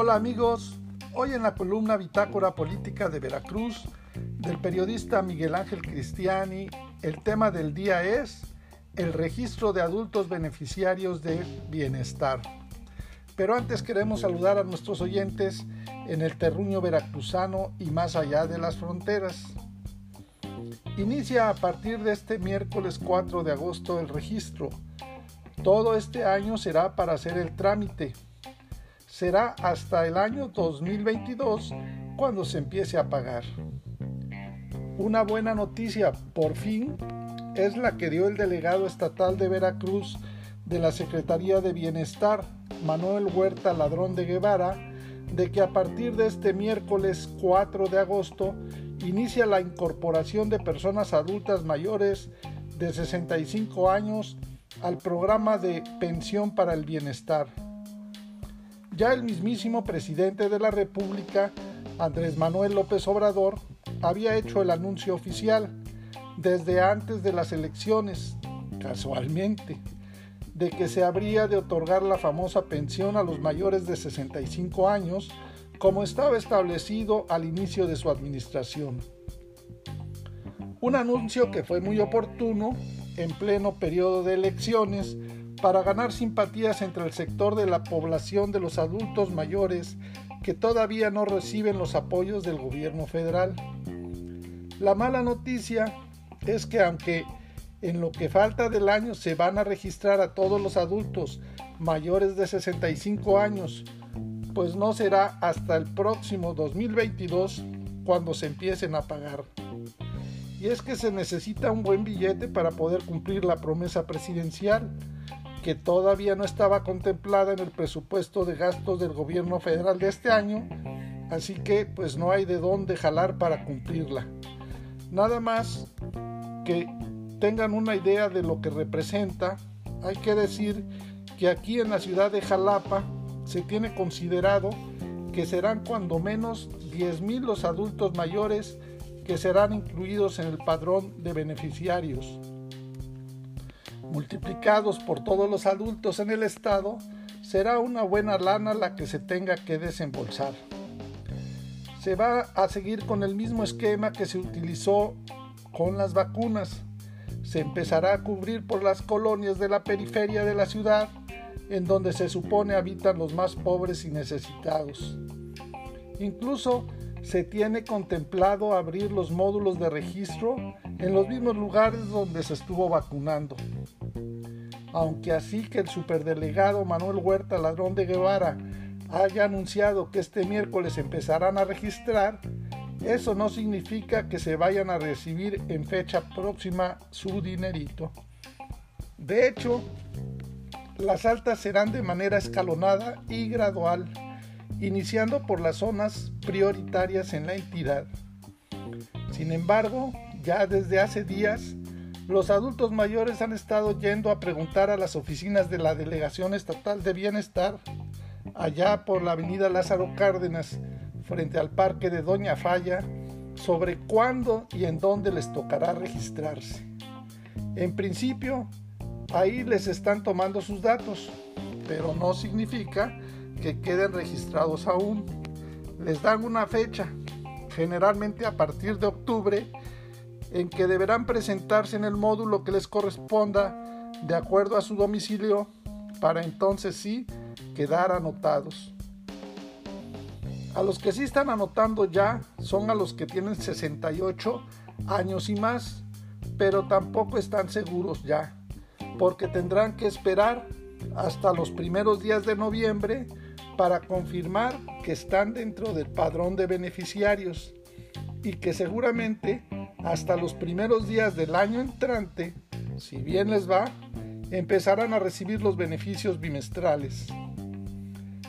Hola amigos, hoy en la columna Bitácora Política de Veracruz del periodista Miguel Ángel Cristiani, el tema del día es el registro de adultos beneficiarios de bienestar. Pero antes queremos saludar a nuestros oyentes en el terruño veracruzano y más allá de las fronteras. Inicia a partir de este miércoles 4 de agosto el registro. Todo este año será para hacer el trámite. Será hasta el año 2022 cuando se empiece a pagar. Una buena noticia, por fin, es la que dio el delegado estatal de Veracruz de la Secretaría de Bienestar, Manuel Huerta Ladrón de Guevara, de que a partir de este miércoles 4 de agosto inicia la incorporación de personas adultas mayores de 65 años al programa de pensión para el bienestar. Ya el mismísimo presidente de la República, Andrés Manuel López Obrador, había hecho el anuncio oficial desde antes de las elecciones, casualmente, de que se habría de otorgar la famosa pensión a los mayores de 65 años como estaba establecido al inicio de su administración. Un anuncio que fue muy oportuno en pleno periodo de elecciones para ganar simpatías entre el sector de la población de los adultos mayores que todavía no reciben los apoyos del gobierno federal. La mala noticia es que aunque en lo que falta del año se van a registrar a todos los adultos mayores de 65 años pues no será hasta el próximo 2022 cuando se empiecen a pagar. Y es que se necesita un buen billete para poder cumplir la promesa presidencial, que todavía no estaba contemplada en el presupuesto de gastos del gobierno federal de este año, así que pues no hay de dónde jalar para cumplirla. Nada más que tengan una idea de lo que representa, hay que decir que aquí en la ciudad de Jalapa se tiene considerado que serán cuando menos 10.000 los adultos mayores que serán incluidos en el padrón de beneficiarios. Multiplicados por todos los adultos en el estado, será una buena lana la que se tenga que desembolsar. Se va a seguir con el mismo esquema que se utilizó con las vacunas. Se empezará a cubrir por las colonias de la periferia de la ciudad en donde se supone habitan los más pobres y necesitados. Incluso se tiene contemplado abrir los módulos de registro en los mismos lugares donde se estuvo vacunando. Aunque así que el superdelegado Manuel Huerta Ladrón de Guevara haya anunciado que este miércoles empezarán a registrar, eso no significa que se vayan a recibir en fecha próxima su dinerito. De hecho, las altas serán de manera escalonada y gradual, iniciando por las zonas prioritarias en la entidad. Sin embargo, ya desde hace días, los adultos mayores han estado yendo a preguntar a las oficinas de la Delegación Estatal de Bienestar, allá por la avenida Lázaro Cárdenas, frente al Parque de Doña Falla, sobre cuándo y en dónde les tocará registrarse. En principio, ahí les están tomando sus datos, pero no significa que queden registrados aún. Les dan una fecha, generalmente a partir de octubre, en que deberán presentarse en el módulo que les corresponda de acuerdo a su domicilio para entonces sí quedar anotados. A los que sí están anotando ya son a los que tienen 68 años y más, pero tampoco están seguros ya porque tendrán que esperar hasta los primeros días de noviembre para confirmar que están dentro del padrón de beneficiarios y que seguramente hasta los primeros días del año entrante, si bien les va, empezarán a recibir los beneficios bimestrales.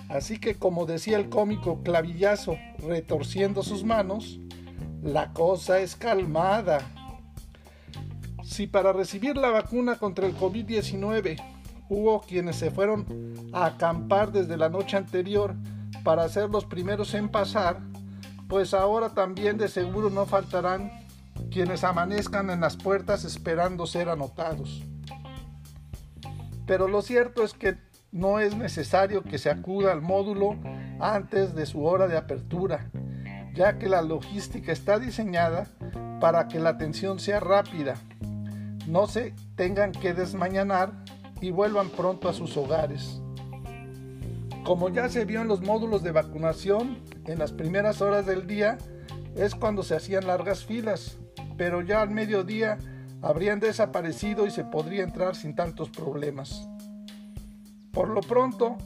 Así que como decía el cómico clavillazo retorciendo sus manos, la cosa es calmada si para recibir la vacuna contra el COVID-19 hubo quienes se fueron a acampar desde la noche anterior para ser los primeros en pasar, pues ahora también de seguro no faltarán quienes amanezcan en las puertas esperando ser anotados. Pero lo cierto es que no es necesario que se acuda al módulo antes de su hora de apertura, ya que la logística está diseñada para que la atención sea rápida, no se tengan que desmañanar y vuelvan pronto a sus hogares. Como ya se vio en los módulos de vacunación, en las primeras horas del día es cuando se hacían largas filas, pero ya al mediodía habrían desaparecido y se podría entrar sin tantos problemas. Por lo pronto,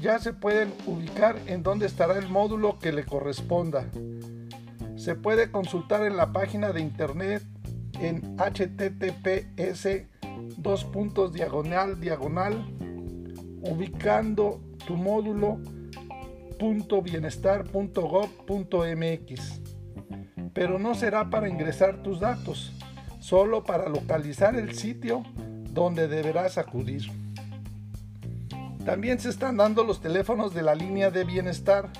ya se pueden ubicar en dónde estará el módulo que le corresponda. Se puede consultar en la página de internet en https dos puntos diagonal diagonal ubicando tu módulo bienestar.gov.mx pero no será para ingresar tus datos solo para localizar el sitio donde deberás acudir también se están dando los teléfonos de la línea de bienestar,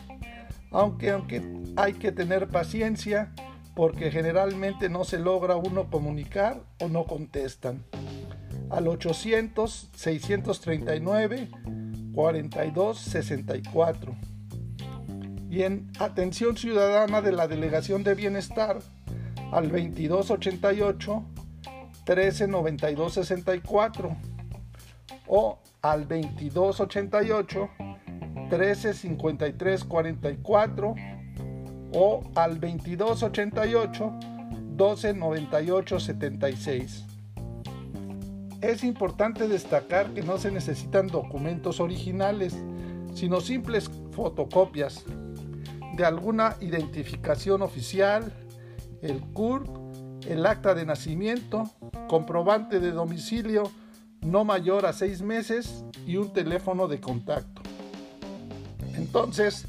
aunque, aunque hay que tener paciencia porque generalmente no se logra uno comunicar o no contestan. Al 800-639-4264. Y en atención ciudadana de la Delegación de Bienestar al 2288 139264 o al 2288 135344 o al 2288 129876. Es importante destacar que no se necesitan documentos originales, sino simples fotocopias de alguna identificación oficial, el CURP, el acta de nacimiento, comprobante de domicilio, no mayor a seis meses y un teléfono de contacto. Entonces,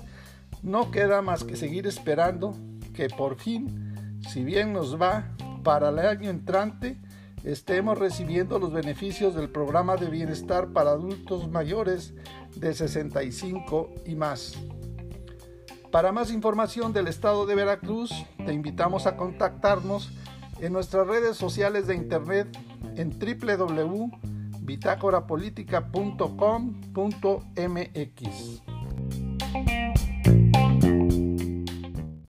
no queda más que seguir esperando que por fin, si bien nos va, para el año entrante estemos recibiendo los beneficios del programa de bienestar para adultos mayores de 65 y más. Para más información del estado de Veracruz, te invitamos a contactarnos en nuestras redes sociales de internet en www bitácorapolítica.com.mx.